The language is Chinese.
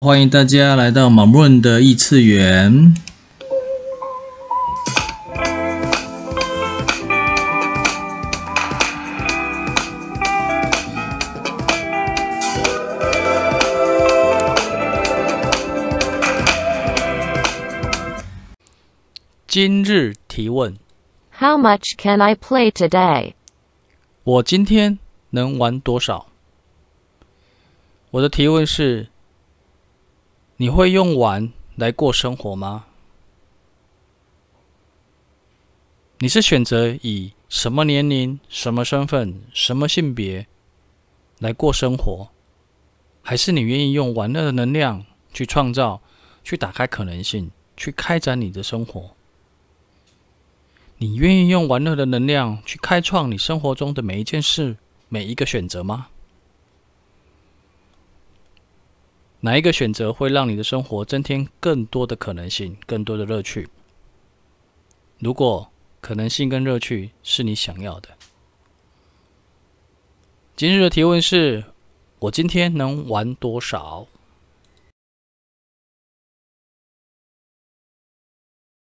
欢迎大家来到马润的异次元。今日提问：How much can I play today？我今天能玩多少？我的提问是。你会用玩来过生活吗？你是选择以什么年龄、什么身份、什么性别来过生活，还是你愿意用玩乐的能量去创造、去打开可能性、去开展你的生活？你愿意用玩乐的能量去开创你生活中的每一件事、每一个选择吗？哪一个选择会让你的生活增添更多的可能性、更多的乐趣？如果可能性跟乐趣是你想要的，今日的提问是：我今天能玩多少？